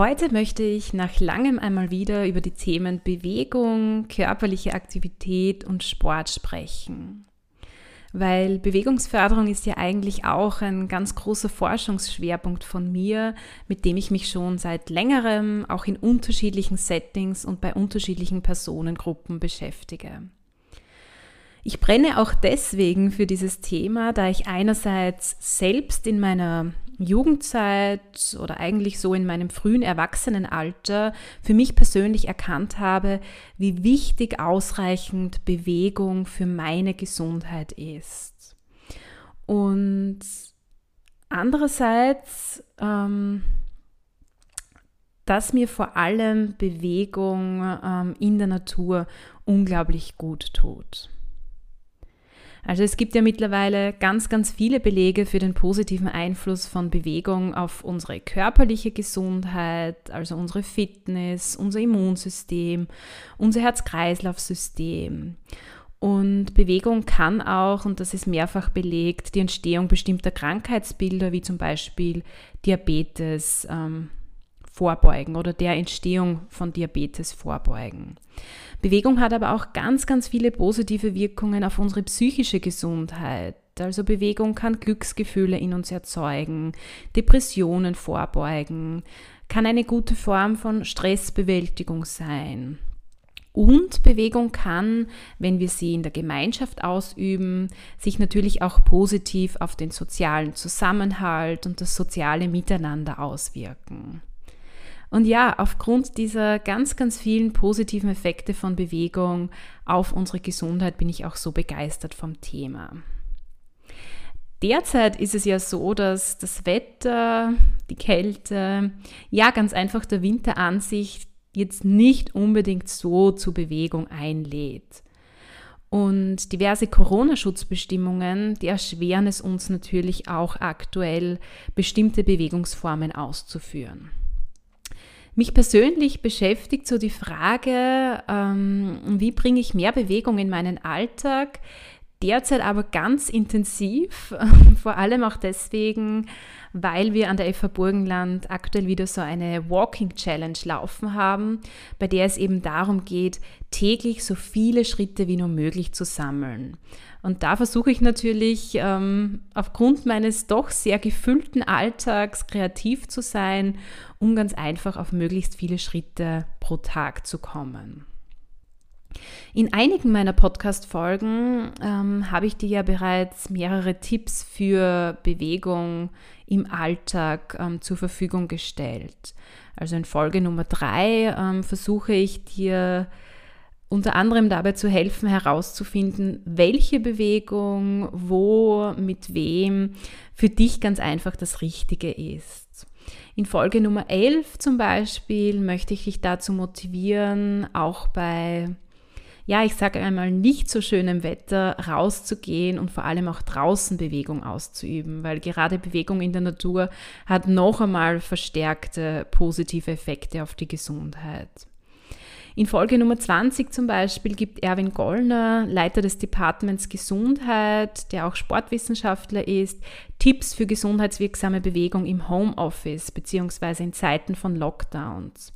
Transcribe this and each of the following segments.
Heute möchte ich nach langem einmal wieder über die Themen Bewegung, körperliche Aktivität und Sport sprechen. Weil Bewegungsförderung ist ja eigentlich auch ein ganz großer Forschungsschwerpunkt von mir, mit dem ich mich schon seit längerem auch in unterschiedlichen Settings und bei unterschiedlichen Personengruppen beschäftige. Ich brenne auch deswegen für dieses Thema, da ich einerseits selbst in meiner Jugendzeit oder eigentlich so in meinem frühen Erwachsenenalter für mich persönlich erkannt habe, wie wichtig ausreichend Bewegung für meine Gesundheit ist. Und andererseits, ähm, dass mir vor allem Bewegung ähm, in der Natur unglaublich gut tut. Also es gibt ja mittlerweile ganz, ganz viele Belege für den positiven Einfluss von Bewegung auf unsere körperliche Gesundheit, also unsere Fitness, unser Immunsystem, unser Herz-Kreislauf-System. Und Bewegung kann auch, und das ist mehrfach belegt, die Entstehung bestimmter Krankheitsbilder wie zum Beispiel Diabetes ähm, vorbeugen oder der Entstehung von Diabetes vorbeugen. Bewegung hat aber auch ganz, ganz viele positive Wirkungen auf unsere psychische Gesundheit. Also Bewegung kann Glücksgefühle in uns erzeugen, Depressionen vorbeugen, kann eine gute Form von Stressbewältigung sein. Und Bewegung kann, wenn wir sie in der Gemeinschaft ausüben, sich natürlich auch positiv auf den sozialen Zusammenhalt und das soziale Miteinander auswirken. Und ja, aufgrund dieser ganz, ganz vielen positiven Effekte von Bewegung auf unsere Gesundheit bin ich auch so begeistert vom Thema. Derzeit ist es ja so, dass das Wetter, die Kälte, ja ganz einfach der Winter an sich jetzt nicht unbedingt so zur Bewegung einlädt. Und diverse Corona-Schutzbestimmungen, die erschweren es uns natürlich auch aktuell, bestimmte Bewegungsformen auszuführen. Mich persönlich beschäftigt so die Frage, ähm, wie bringe ich mehr Bewegung in meinen Alltag, derzeit aber ganz intensiv, vor allem auch deswegen, weil wir an der FH Burgenland aktuell wieder so eine Walking Challenge laufen haben, bei der es eben darum geht, täglich so viele Schritte wie nur möglich zu sammeln. Und da versuche ich natürlich ähm, aufgrund meines doch sehr gefüllten Alltags kreativ zu sein, um ganz einfach auf möglichst viele Schritte pro Tag zu kommen. In einigen meiner Podcast-Folgen ähm, habe ich dir ja bereits mehrere Tipps für Bewegung im Alltag ähm, zur Verfügung gestellt. Also in Folge Nummer drei ähm, versuche ich dir unter anderem dabei zu helfen, herauszufinden, welche Bewegung, wo, mit wem für dich ganz einfach das Richtige ist. In Folge Nummer 11 zum Beispiel möchte ich dich dazu motivieren, auch bei, ja, ich sage einmal, nicht so schönem Wetter rauszugehen und vor allem auch draußen Bewegung auszuüben, weil gerade Bewegung in der Natur hat noch einmal verstärkte positive Effekte auf die Gesundheit. In Folge Nummer 20 zum Beispiel gibt Erwin Gollner, Leiter des Departments Gesundheit, der auch Sportwissenschaftler ist, Tipps für gesundheitswirksame Bewegung im Homeoffice bzw. in Zeiten von Lockdowns.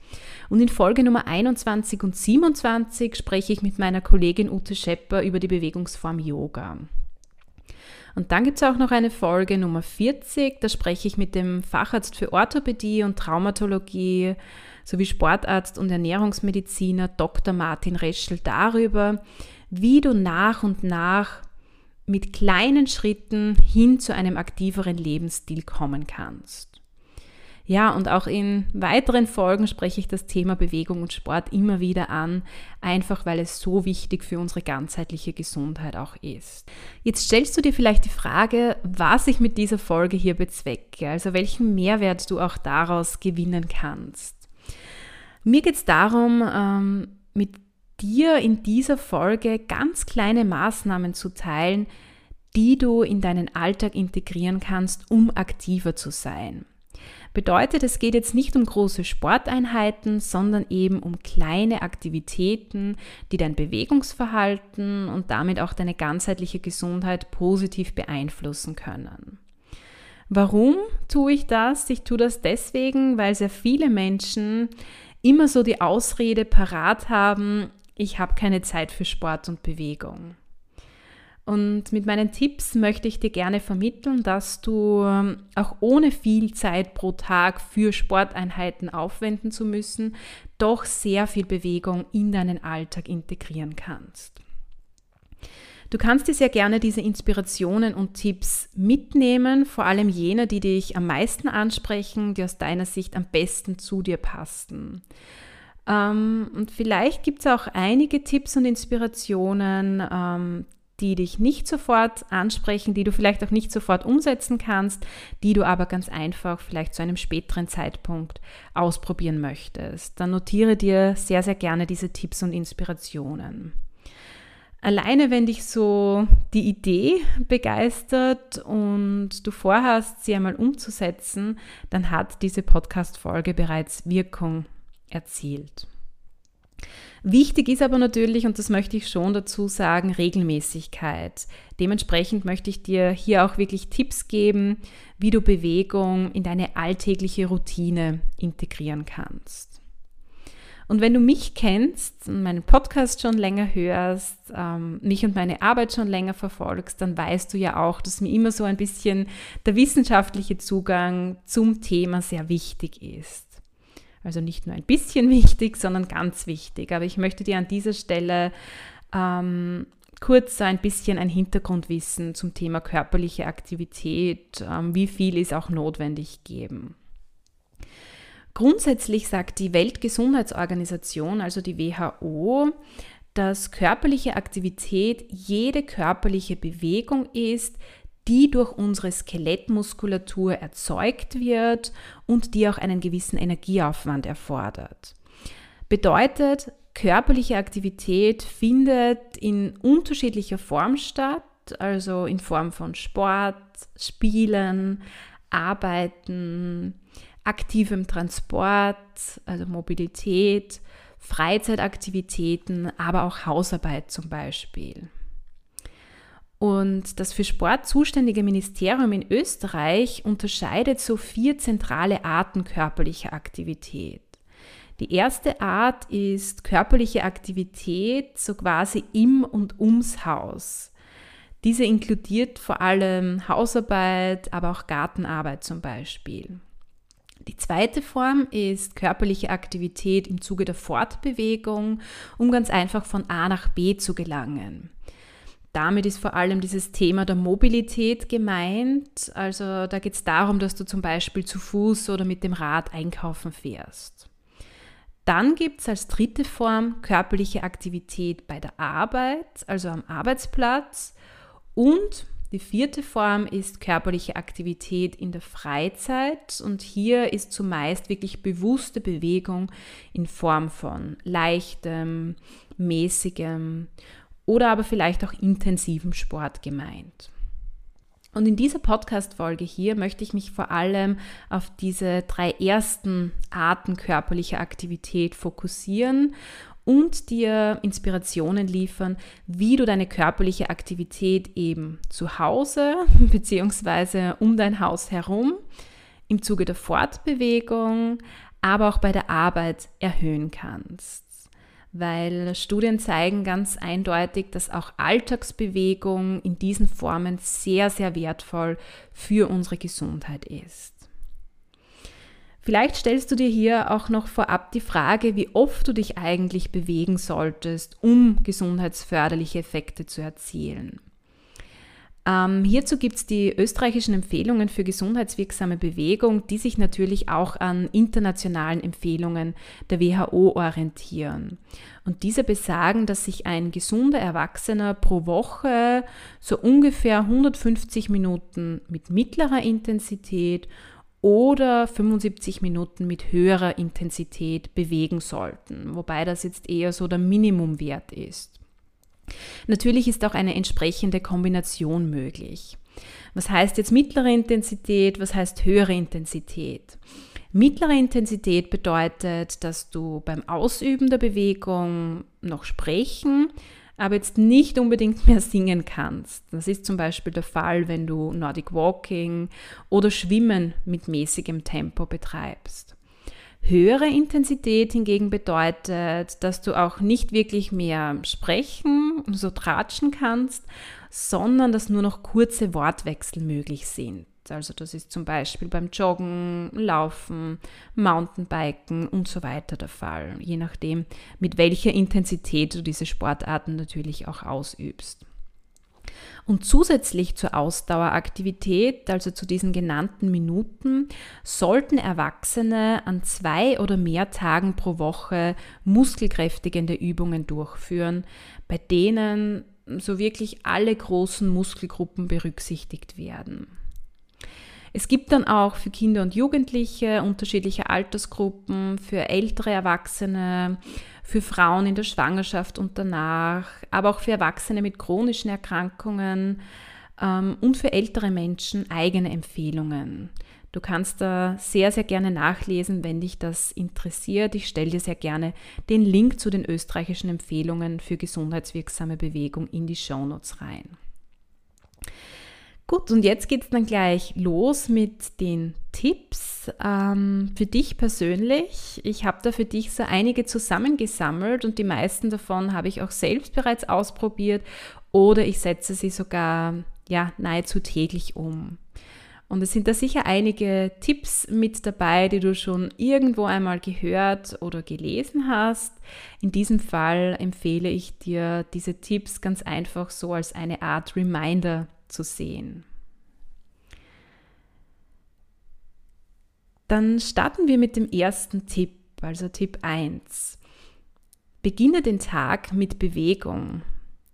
Und in Folge Nummer 21 und 27 spreche ich mit meiner Kollegin Ute Schepper über die Bewegungsform Yoga. Und dann gibt es auch noch eine Folge Nummer 40, da spreche ich mit dem Facharzt für Orthopädie und Traumatologie sowie Sportarzt und Ernährungsmediziner Dr. Martin Reschel darüber, wie du nach und nach mit kleinen Schritten hin zu einem aktiveren Lebensstil kommen kannst. Ja, und auch in weiteren Folgen spreche ich das Thema Bewegung und Sport immer wieder an, einfach weil es so wichtig für unsere ganzheitliche Gesundheit auch ist. Jetzt stellst du dir vielleicht die Frage, was ich mit dieser Folge hier bezwecke, also welchen Mehrwert du auch daraus gewinnen kannst. Mir geht es darum, ähm, mit dir in dieser Folge ganz kleine Maßnahmen zu teilen, die du in deinen Alltag integrieren kannst, um aktiver zu sein. Bedeutet, es geht jetzt nicht um große Sporteinheiten, sondern eben um kleine Aktivitäten, die dein Bewegungsverhalten und damit auch deine ganzheitliche Gesundheit positiv beeinflussen können. Warum tue ich das? Ich tue das deswegen, weil sehr viele Menschen immer so die Ausrede parat haben, ich habe keine Zeit für Sport und Bewegung. Und mit meinen Tipps möchte ich dir gerne vermitteln, dass du ähm, auch ohne viel Zeit pro Tag für Sporteinheiten aufwenden zu müssen, doch sehr viel Bewegung in deinen Alltag integrieren kannst. Du kannst dir sehr gerne diese Inspirationen und Tipps mitnehmen, vor allem jene, die dich am meisten ansprechen, die aus deiner Sicht am besten zu dir passen. Ähm, und vielleicht gibt es auch einige Tipps und Inspirationen, ähm, die dich nicht sofort ansprechen, die du vielleicht auch nicht sofort umsetzen kannst, die du aber ganz einfach vielleicht zu einem späteren Zeitpunkt ausprobieren möchtest. Dann notiere dir sehr, sehr gerne diese Tipps und Inspirationen. Alleine, wenn dich so die Idee begeistert und du vorhast, sie einmal umzusetzen, dann hat diese Podcast-Folge bereits Wirkung erzielt. Wichtig ist aber natürlich, und das möchte ich schon dazu sagen, Regelmäßigkeit. Dementsprechend möchte ich dir hier auch wirklich Tipps geben, wie du Bewegung in deine alltägliche Routine integrieren kannst. Und wenn du mich kennst und meinen Podcast schon länger hörst, ähm, mich und meine Arbeit schon länger verfolgst, dann weißt du ja auch, dass mir immer so ein bisschen der wissenschaftliche Zugang zum Thema sehr wichtig ist. Also nicht nur ein bisschen wichtig, sondern ganz wichtig. Aber ich möchte dir an dieser Stelle ähm, kurz so ein bisschen ein Hintergrundwissen zum Thema körperliche Aktivität, ähm, wie viel ist auch notwendig geben. Grundsätzlich sagt die Weltgesundheitsorganisation, also die WHO, dass körperliche Aktivität jede körperliche Bewegung ist, die durch unsere Skelettmuskulatur erzeugt wird und die auch einen gewissen Energieaufwand erfordert. Bedeutet, körperliche Aktivität findet in unterschiedlicher Form statt, also in Form von Sport, Spielen, Arbeiten, aktivem Transport, also Mobilität, Freizeitaktivitäten, aber auch Hausarbeit zum Beispiel. Und das für Sport zuständige Ministerium in Österreich unterscheidet so vier zentrale Arten körperlicher Aktivität. Die erste Art ist körperliche Aktivität so quasi im und ums Haus. Diese inkludiert vor allem Hausarbeit, aber auch Gartenarbeit zum Beispiel. Die zweite Form ist körperliche Aktivität im Zuge der Fortbewegung, um ganz einfach von A nach B zu gelangen. Damit ist vor allem dieses Thema der Mobilität gemeint. Also da geht es darum, dass du zum Beispiel zu Fuß oder mit dem Rad einkaufen fährst. Dann gibt es als dritte Form körperliche Aktivität bei der Arbeit, also am Arbeitsplatz. Und die vierte Form ist körperliche Aktivität in der Freizeit. Und hier ist zumeist wirklich bewusste Bewegung in Form von leichtem, mäßigem oder aber vielleicht auch intensivem Sport gemeint. Und in dieser Podcast-Folge hier möchte ich mich vor allem auf diese drei ersten Arten körperlicher Aktivität fokussieren und dir Inspirationen liefern, wie du deine körperliche Aktivität eben zu Hause bzw. um dein Haus herum im Zuge der Fortbewegung, aber auch bei der Arbeit erhöhen kannst weil Studien zeigen ganz eindeutig, dass auch Alltagsbewegung in diesen Formen sehr, sehr wertvoll für unsere Gesundheit ist. Vielleicht stellst du dir hier auch noch vorab die Frage, wie oft du dich eigentlich bewegen solltest, um gesundheitsförderliche Effekte zu erzielen. Ähm, hierzu gibt es die österreichischen Empfehlungen für gesundheitswirksame Bewegung, die sich natürlich auch an internationalen Empfehlungen der WHO orientieren. Und diese besagen, dass sich ein gesunder Erwachsener pro Woche so ungefähr 150 Minuten mit mittlerer Intensität oder 75 Minuten mit höherer Intensität bewegen sollten, wobei das jetzt eher so der Minimumwert ist. Natürlich ist auch eine entsprechende Kombination möglich. Was heißt jetzt mittlere Intensität? Was heißt höhere Intensität? Mittlere Intensität bedeutet, dass du beim Ausüben der Bewegung noch sprechen, aber jetzt nicht unbedingt mehr singen kannst. Das ist zum Beispiel der Fall, wenn du Nordic Walking oder Schwimmen mit mäßigem Tempo betreibst. Höhere Intensität hingegen bedeutet, dass du auch nicht wirklich mehr sprechen, so tratschen kannst, sondern dass nur noch kurze Wortwechsel möglich sind. Also das ist zum Beispiel beim Joggen, Laufen, Mountainbiken und so weiter der Fall, je nachdem, mit welcher Intensität du diese Sportarten natürlich auch ausübst. Und zusätzlich zur Ausdaueraktivität, also zu diesen genannten Minuten, sollten Erwachsene an zwei oder mehr Tagen pro Woche muskelkräftigende Übungen durchführen, bei denen so wirklich alle großen Muskelgruppen berücksichtigt werden. Es gibt dann auch für Kinder und Jugendliche unterschiedliche Altersgruppen, für ältere Erwachsene, für Frauen in der Schwangerschaft und danach, aber auch für Erwachsene mit chronischen Erkrankungen ähm, und für ältere Menschen eigene Empfehlungen. Du kannst da sehr, sehr gerne nachlesen, wenn dich das interessiert. Ich stelle dir sehr gerne den Link zu den österreichischen Empfehlungen für gesundheitswirksame Bewegung in die Shownotes rein. Gut, und jetzt geht es dann gleich los mit den Tipps ähm, für dich persönlich. Ich habe da für dich so einige zusammengesammelt und die meisten davon habe ich auch selbst bereits ausprobiert oder ich setze sie sogar ja, nahezu täglich um. Und es sind da sicher einige Tipps mit dabei, die du schon irgendwo einmal gehört oder gelesen hast. In diesem Fall empfehle ich dir diese Tipps ganz einfach so als eine Art Reminder zu sehen. Dann starten wir mit dem ersten Tipp, also Tipp 1. Beginne den Tag mit Bewegung.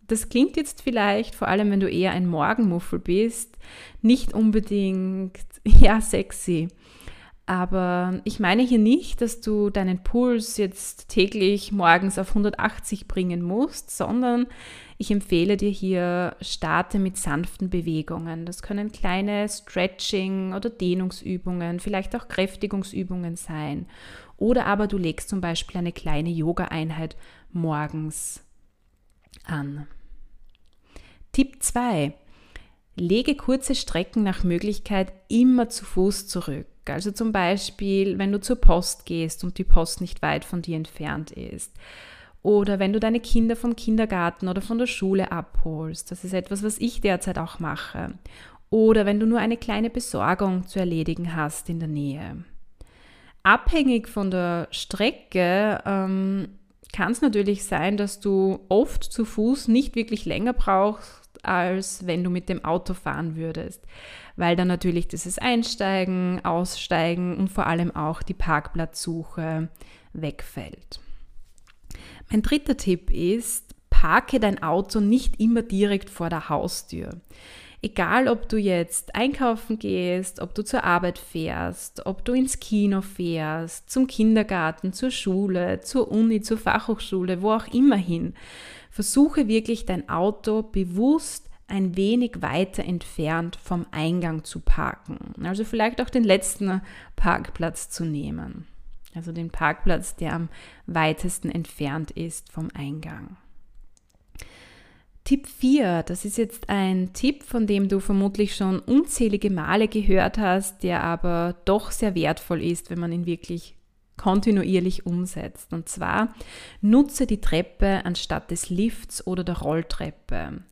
Das klingt jetzt vielleicht, vor allem wenn du eher ein Morgenmuffel bist, nicht unbedingt ja sexy. Aber ich meine hier nicht, dass du deinen Puls jetzt täglich morgens auf 180 bringen musst, sondern ich empfehle dir hier, starte mit sanften Bewegungen. Das können kleine Stretching- oder Dehnungsübungen, vielleicht auch Kräftigungsübungen sein. Oder aber du legst zum Beispiel eine kleine Yoga-Einheit morgens an. Tipp 2. Lege kurze Strecken nach Möglichkeit immer zu Fuß zurück. Also zum Beispiel, wenn du zur Post gehst und die Post nicht weit von dir entfernt ist. Oder wenn du deine Kinder vom Kindergarten oder von der Schule abholst. Das ist etwas, was ich derzeit auch mache. Oder wenn du nur eine kleine Besorgung zu erledigen hast in der Nähe. Abhängig von der Strecke ähm, kann es natürlich sein, dass du oft zu Fuß nicht wirklich länger brauchst, als wenn du mit dem Auto fahren würdest, weil dann natürlich dieses Einsteigen, Aussteigen und vor allem auch die Parkplatzsuche wegfällt. Mein dritter Tipp ist, parke dein Auto nicht immer direkt vor der Haustür. Egal, ob du jetzt einkaufen gehst, ob du zur Arbeit fährst, ob du ins Kino fährst, zum Kindergarten, zur Schule, zur Uni, zur Fachhochschule, wo auch immer hin. Versuche wirklich dein Auto bewusst ein wenig weiter entfernt vom Eingang zu parken. Also vielleicht auch den letzten Parkplatz zu nehmen. Also den Parkplatz, der am weitesten entfernt ist vom Eingang. Tipp 4, das ist jetzt ein Tipp, von dem du vermutlich schon unzählige Male gehört hast, der aber doch sehr wertvoll ist, wenn man ihn wirklich kontinuierlich umsetzt. Und zwar nutze die Treppe anstatt des Lifts oder der Rolltreppe.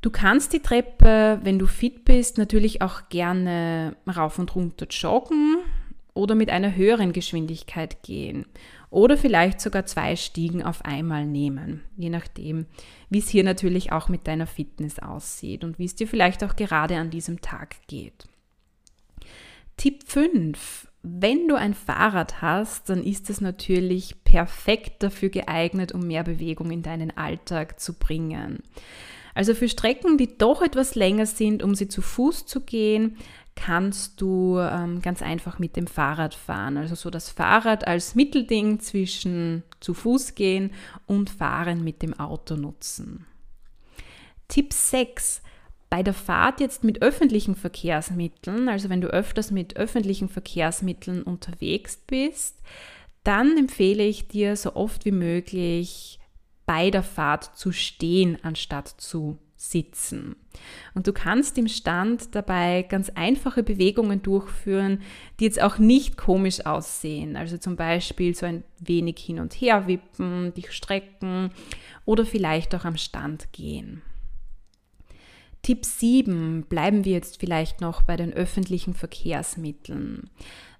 Du kannst die Treppe, wenn du fit bist, natürlich auch gerne rauf und runter joggen oder mit einer höheren Geschwindigkeit gehen oder vielleicht sogar zwei Stiegen auf einmal nehmen, je nachdem, wie es hier natürlich auch mit deiner Fitness aussieht und wie es dir vielleicht auch gerade an diesem Tag geht. Tipp 5. Wenn du ein Fahrrad hast, dann ist es natürlich perfekt dafür geeignet, um mehr Bewegung in deinen Alltag zu bringen. Also für Strecken, die doch etwas länger sind, um sie zu Fuß zu gehen, kannst du ähm, ganz einfach mit dem Fahrrad fahren. Also so das Fahrrad als Mittelding zwischen zu Fuß gehen und fahren mit dem Auto nutzen. Tipp 6. Bei der Fahrt jetzt mit öffentlichen Verkehrsmitteln, also wenn du öfters mit öffentlichen Verkehrsmitteln unterwegs bist, dann empfehle ich dir so oft wie möglich bei der Fahrt zu stehen, anstatt zu sitzen. Und du kannst im Stand dabei ganz einfache Bewegungen durchführen, die jetzt auch nicht komisch aussehen. Also zum Beispiel so ein wenig hin und her wippen, dich strecken oder vielleicht auch am Stand gehen. Tipp 7 bleiben wir jetzt vielleicht noch bei den öffentlichen Verkehrsmitteln.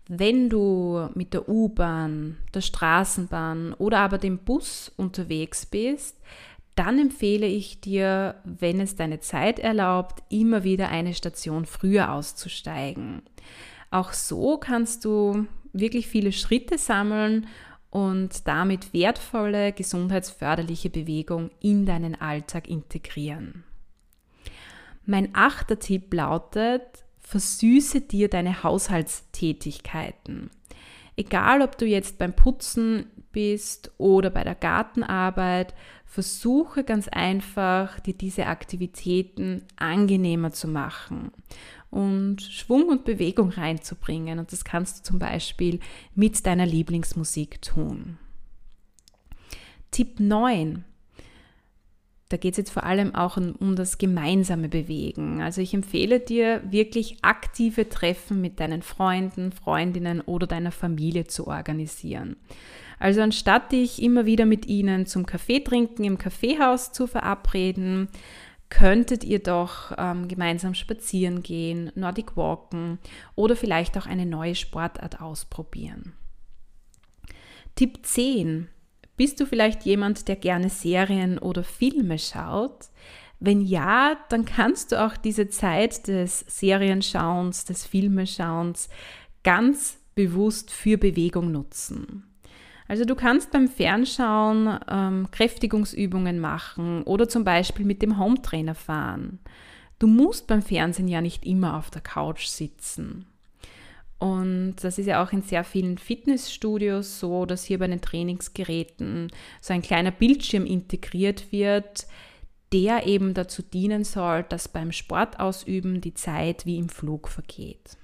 Wenn du mit der U-Bahn, der Straßenbahn oder aber dem Bus unterwegs bist, dann empfehle ich dir, wenn es deine Zeit erlaubt, immer wieder eine Station früher auszusteigen. Auch so kannst du wirklich viele Schritte sammeln und damit wertvolle, gesundheitsförderliche Bewegung in deinen Alltag integrieren. Mein achter Tipp lautet, versüße dir deine Haushaltstätigkeiten. Egal, ob du jetzt beim Putzen bist oder bei der Gartenarbeit, versuche ganz einfach, dir diese Aktivitäten angenehmer zu machen und Schwung und Bewegung reinzubringen. Und das kannst du zum Beispiel mit deiner Lieblingsmusik tun. Tipp 9. Da geht es jetzt vor allem auch um, das gemeinsame Bewegen. Also ich empfehle dir wirklich aktive Treffen mit deinen Freunden, Freundinnen oder deiner Familie zu organisieren. Also anstatt dich immer wieder mit ihnen zum Kaffee trinken im Kaffeehaus zu verabreden, könntet ihr doch ähm, gemeinsam spazieren gehen, Nordic walken oder vielleicht auch eine neue Sportart ausprobieren. Tipp 10. Bist du vielleicht jemand, der gerne Serien oder Filme schaut? Wenn ja, dann kannst du auch diese Zeit des Serienschauens, des Filmeschauens ganz bewusst für Bewegung nutzen. Also du kannst beim Fernschauen ähm, Kräftigungsübungen machen oder zum Beispiel mit dem Hometrainer fahren. Du musst beim Fernsehen ja nicht immer auf der Couch sitzen. Und das ist ja auch in sehr vielen Fitnessstudios so, dass hier bei den Trainingsgeräten so ein kleiner Bildschirm integriert wird, der eben dazu dienen soll, dass beim Sportausüben die Zeit wie im Flug vergeht.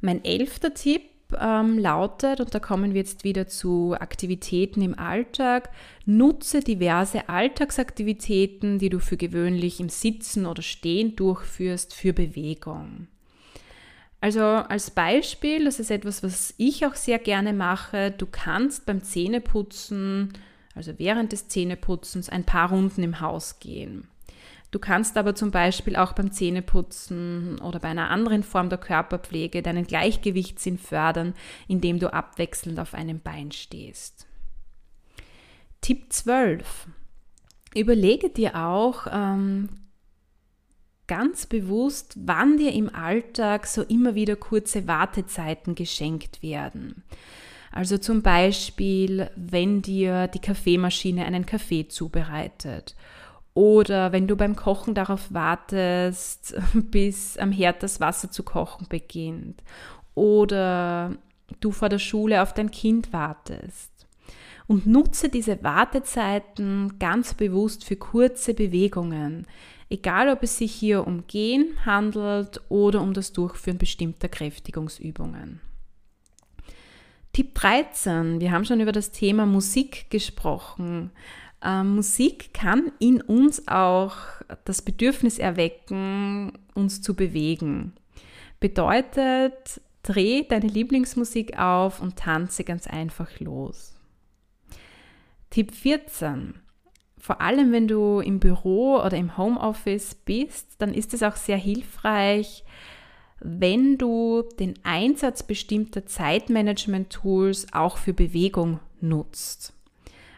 Mein elfter Tipp ähm, lautet, und da kommen wir jetzt wieder zu Aktivitäten im Alltag, nutze diverse Alltagsaktivitäten, die du für gewöhnlich im Sitzen oder Stehen durchführst, für Bewegung. Also als Beispiel, das ist etwas, was ich auch sehr gerne mache, du kannst beim Zähneputzen, also während des Zähneputzens, ein paar Runden im Haus gehen. Du kannst aber zum Beispiel auch beim Zähneputzen oder bei einer anderen Form der Körperpflege deinen Gleichgewichtssinn fördern, indem du abwechselnd auf einem Bein stehst. Tipp 12. Überlege dir auch, ähm, ganz bewusst, wann dir im Alltag so immer wieder kurze Wartezeiten geschenkt werden. Also zum Beispiel, wenn dir die Kaffeemaschine einen Kaffee zubereitet oder wenn du beim Kochen darauf wartest, bis am Herd das Wasser zu kochen beginnt. Oder du vor der Schule auf dein Kind wartest. Und nutze diese Wartezeiten ganz bewusst für kurze Bewegungen, egal ob es sich hier um Gehen handelt oder um das Durchführen bestimmter Kräftigungsübungen. Tipp 13. Wir haben schon über das Thema Musik gesprochen. Ähm, Musik kann in uns auch das Bedürfnis erwecken, uns zu bewegen. Bedeutet, dreh deine Lieblingsmusik auf und tanze ganz einfach los. Tipp 14 vor allem wenn du im Büro oder im Homeoffice bist, dann ist es auch sehr hilfreich, wenn du den Einsatz bestimmter Zeitmanagement-Tools auch für Bewegung nutzt.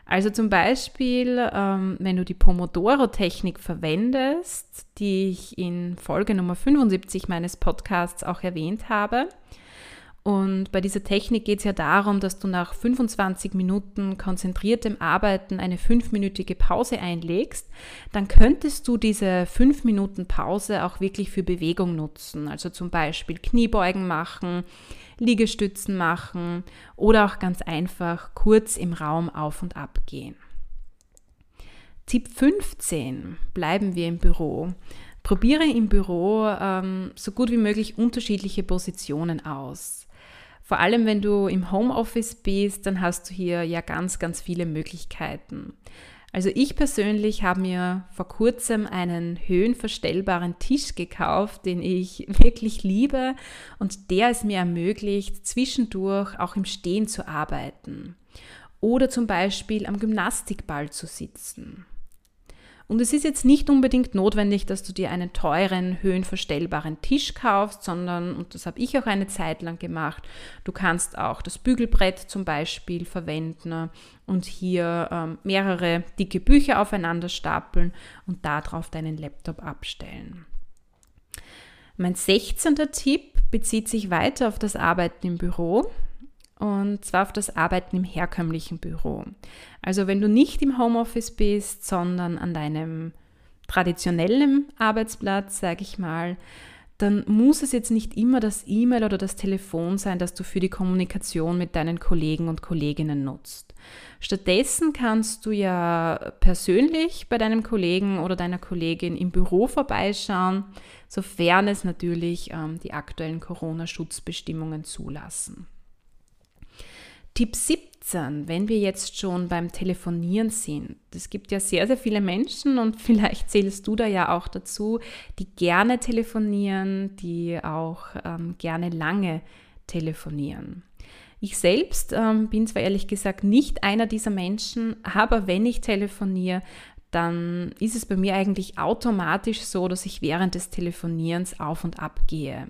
Also zum Beispiel, ähm, wenn du die Pomodoro-Technik verwendest, die ich in Folge Nummer 75 meines Podcasts auch erwähnt habe, und bei dieser Technik geht es ja darum, dass du nach 25 Minuten konzentriertem Arbeiten eine fünfminütige Pause einlegst. Dann könntest du diese fünf Minuten Pause auch wirklich für Bewegung nutzen. Also zum Beispiel Kniebeugen machen, Liegestützen machen oder auch ganz einfach kurz im Raum auf und ab gehen. Tipp 15. Bleiben wir im Büro. Probiere im Büro ähm, so gut wie möglich unterschiedliche Positionen aus. Vor allem, wenn du im Homeoffice bist, dann hast du hier ja ganz, ganz viele Möglichkeiten. Also ich persönlich habe mir vor kurzem einen höhenverstellbaren Tisch gekauft, den ich wirklich liebe und der es mir ermöglicht, zwischendurch auch im Stehen zu arbeiten oder zum Beispiel am Gymnastikball zu sitzen. Und es ist jetzt nicht unbedingt notwendig, dass du dir einen teuren, höhenverstellbaren Tisch kaufst, sondern, und das habe ich auch eine Zeit lang gemacht, du kannst auch das Bügelbrett zum Beispiel verwenden und hier ähm, mehrere dicke Bücher aufeinander stapeln und darauf deinen Laptop abstellen. Mein 16. Tipp bezieht sich weiter auf das Arbeiten im Büro und zwar auf das Arbeiten im herkömmlichen Büro. Also wenn du nicht im Homeoffice bist, sondern an deinem traditionellen Arbeitsplatz, sage ich mal, dann muss es jetzt nicht immer das E-Mail oder das Telefon sein, das du für die Kommunikation mit deinen Kollegen und Kolleginnen nutzt. Stattdessen kannst du ja persönlich bei deinem Kollegen oder deiner Kollegin im Büro vorbeischauen, sofern es natürlich ähm, die aktuellen Corona-Schutzbestimmungen zulassen. Tipp 17, wenn wir jetzt schon beim Telefonieren sind. Es gibt ja sehr, sehr viele Menschen und vielleicht zählst du da ja auch dazu, die gerne telefonieren, die auch ähm, gerne lange telefonieren. Ich selbst ähm, bin zwar ehrlich gesagt nicht einer dieser Menschen, aber wenn ich telefoniere, dann ist es bei mir eigentlich automatisch so, dass ich während des Telefonierens auf und ab gehe.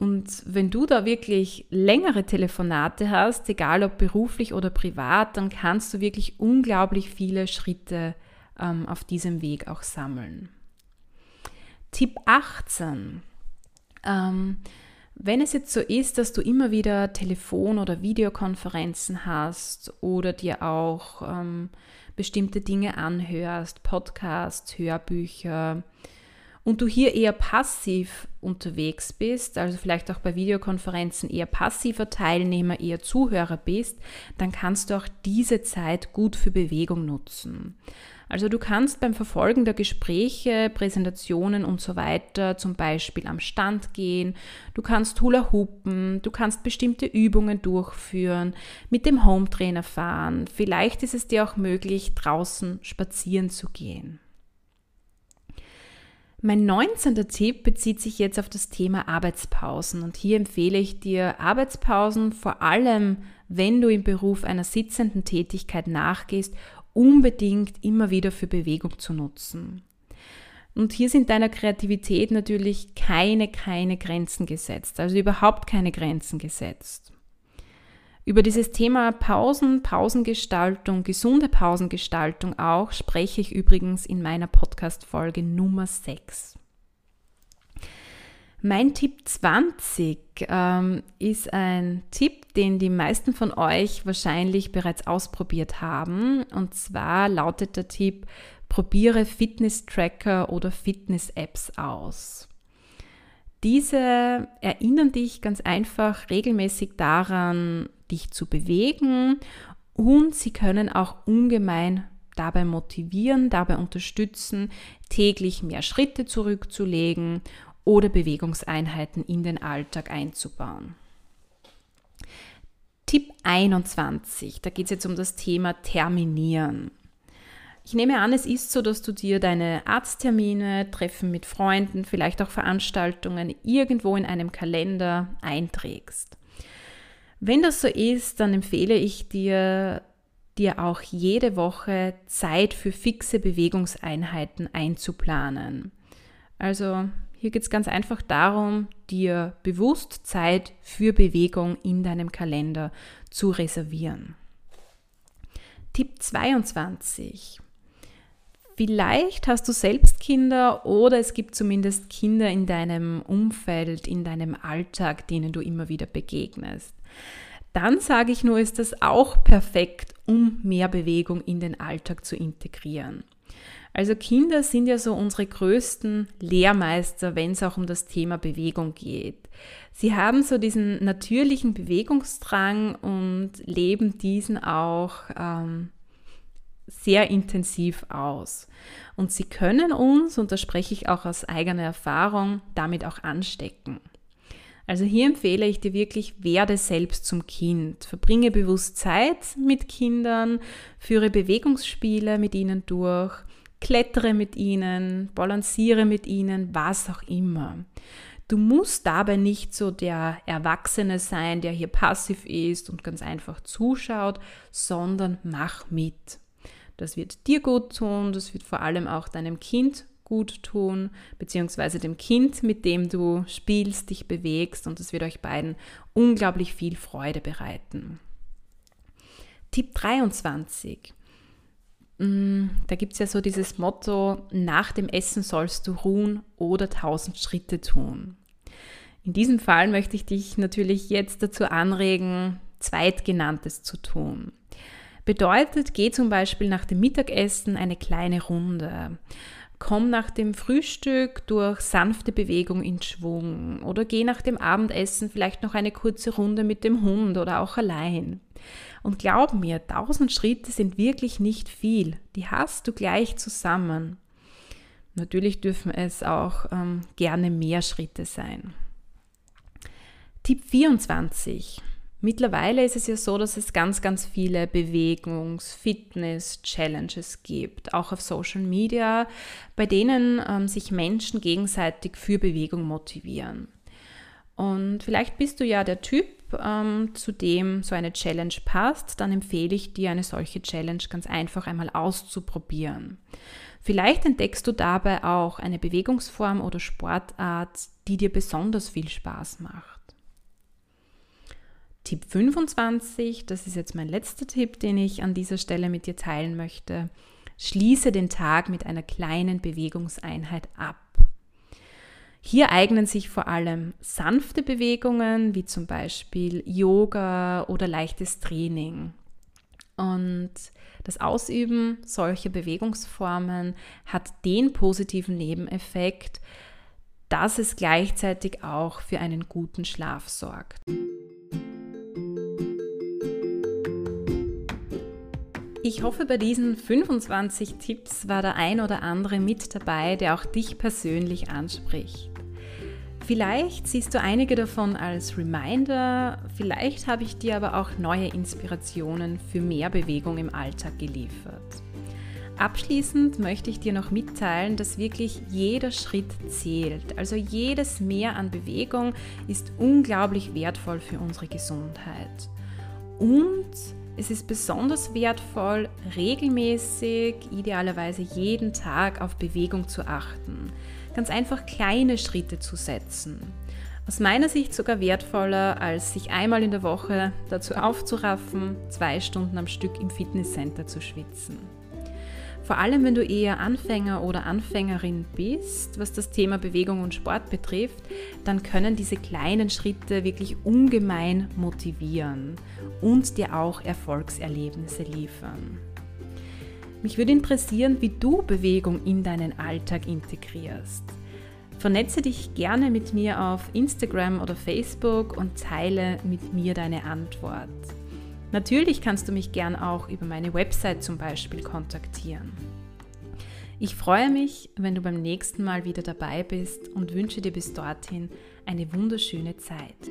Und wenn du da wirklich längere Telefonate hast, egal ob beruflich oder privat, dann kannst du wirklich unglaublich viele Schritte ähm, auf diesem Weg auch sammeln. Tipp 18. Ähm, wenn es jetzt so ist, dass du immer wieder Telefon- oder Videokonferenzen hast oder dir auch ähm, bestimmte Dinge anhörst, Podcasts, Hörbücher, und du hier eher passiv unterwegs bist, also vielleicht auch bei Videokonferenzen eher passiver Teilnehmer, eher Zuhörer bist, dann kannst du auch diese Zeit gut für Bewegung nutzen. Also du kannst beim Verfolgen der Gespräche, Präsentationen und so weiter zum Beispiel am Stand gehen, du kannst Hula hoopen, du kannst bestimmte Übungen durchführen, mit dem Home Trainer fahren, vielleicht ist es dir auch möglich, draußen spazieren zu gehen. Mein 19. Tipp bezieht sich jetzt auf das Thema Arbeitspausen und hier empfehle ich dir Arbeitspausen, vor allem wenn du im Beruf einer sitzenden Tätigkeit nachgehst, unbedingt immer wieder für Bewegung zu nutzen. Und hier sind deiner Kreativität natürlich keine, keine Grenzen gesetzt, also überhaupt keine Grenzen gesetzt. Über dieses Thema Pausen, Pausengestaltung, gesunde Pausengestaltung auch spreche ich übrigens in meiner Podcast-Folge Nummer 6. Mein Tipp 20 ähm, ist ein Tipp, den die meisten von euch wahrscheinlich bereits ausprobiert haben. Und zwar lautet der Tipp, probiere Fitness-Tracker oder Fitness-Apps aus. Diese erinnern dich ganz einfach regelmäßig daran, dich zu bewegen und sie können auch ungemein dabei motivieren, dabei unterstützen, täglich mehr Schritte zurückzulegen oder Bewegungseinheiten in den Alltag einzubauen. Tipp 21, da geht es jetzt um das Thema Terminieren. Ich nehme an, es ist so, dass du dir deine Arzttermine, Treffen mit Freunden, vielleicht auch Veranstaltungen irgendwo in einem Kalender einträgst. Wenn das so ist, dann empfehle ich dir, dir auch jede Woche Zeit für fixe Bewegungseinheiten einzuplanen. Also Hier geht es ganz einfach darum, dir bewusst Zeit für Bewegung in deinem Kalender zu reservieren. Tipp 22. Vielleicht hast du selbst Kinder oder es gibt zumindest Kinder in deinem Umfeld, in deinem Alltag, denen du immer wieder begegnest. Dann sage ich nur, ist das auch perfekt, um mehr Bewegung in den Alltag zu integrieren. Also Kinder sind ja so unsere größten Lehrmeister, wenn es auch um das Thema Bewegung geht. Sie haben so diesen natürlichen Bewegungsdrang und leben diesen auch ähm, sehr intensiv aus. Und sie können uns, und das spreche ich auch aus eigener Erfahrung, damit auch anstecken. Also hier empfehle ich dir wirklich, werde selbst zum Kind. Verbringe bewusst Zeit mit Kindern, führe Bewegungsspiele mit ihnen durch, klettere mit ihnen, balanciere mit ihnen, was auch immer. Du musst dabei nicht so der Erwachsene sein, der hier passiv ist und ganz einfach zuschaut, sondern mach mit. Das wird dir gut tun, das wird vor allem auch deinem Kind gut tun, beziehungsweise dem Kind, mit dem du spielst, dich bewegst und das wird euch beiden unglaublich viel Freude bereiten. Tipp 23. Mm, da gibt es ja so dieses Motto, nach dem Essen sollst du ruhen oder tausend Schritte tun. In diesem Fall möchte ich dich natürlich jetzt dazu anregen, Zweitgenanntes zu tun. Bedeutet, geh zum Beispiel nach dem Mittagessen eine kleine Runde. Komm nach dem Frühstück durch sanfte Bewegung in Schwung oder geh nach dem Abendessen vielleicht noch eine kurze Runde mit dem Hund oder auch allein. Und glaub mir, tausend Schritte sind wirklich nicht viel. Die hast du gleich zusammen. Natürlich dürfen es auch ähm, gerne mehr Schritte sein. Tipp 24. Mittlerweile ist es ja so, dass es ganz, ganz viele Bewegungs-, Fitness-, Challenges gibt, auch auf Social Media, bei denen ähm, sich Menschen gegenseitig für Bewegung motivieren. Und vielleicht bist du ja der Typ, ähm, zu dem so eine Challenge passt, dann empfehle ich dir, eine solche Challenge ganz einfach einmal auszuprobieren. Vielleicht entdeckst du dabei auch eine Bewegungsform oder Sportart, die dir besonders viel Spaß macht. Tipp 25, das ist jetzt mein letzter Tipp, den ich an dieser Stelle mit dir teilen möchte. Schließe den Tag mit einer kleinen Bewegungseinheit ab. Hier eignen sich vor allem sanfte Bewegungen, wie zum Beispiel Yoga oder leichtes Training. Und das Ausüben solcher Bewegungsformen hat den positiven Nebeneffekt, dass es gleichzeitig auch für einen guten Schlaf sorgt. Ich hoffe, bei diesen 25 Tipps war der ein oder andere mit dabei, der auch dich persönlich anspricht. Vielleicht siehst du einige davon als Reminder, vielleicht habe ich dir aber auch neue Inspirationen für mehr Bewegung im Alltag geliefert. Abschließend möchte ich dir noch mitteilen, dass wirklich jeder Schritt zählt. Also jedes Mehr an Bewegung ist unglaublich wertvoll für unsere Gesundheit. Und es ist besonders wertvoll, regelmäßig, idealerweise jeden Tag auf Bewegung zu achten. Ganz einfach kleine Schritte zu setzen. Aus meiner Sicht sogar wertvoller, als sich einmal in der Woche dazu aufzuraffen, zwei Stunden am Stück im Fitnesscenter zu schwitzen. Vor allem, wenn du eher Anfänger oder Anfängerin bist, was das Thema Bewegung und Sport betrifft, dann können diese kleinen Schritte wirklich ungemein motivieren und dir auch Erfolgserlebnisse liefern. Mich würde interessieren, wie du Bewegung in deinen Alltag integrierst. Vernetze dich gerne mit mir auf Instagram oder Facebook und teile mit mir deine Antwort. Natürlich kannst du mich gern auch über meine Website zum Beispiel kontaktieren. Ich freue mich, wenn du beim nächsten Mal wieder dabei bist und wünsche dir bis dorthin eine wunderschöne Zeit.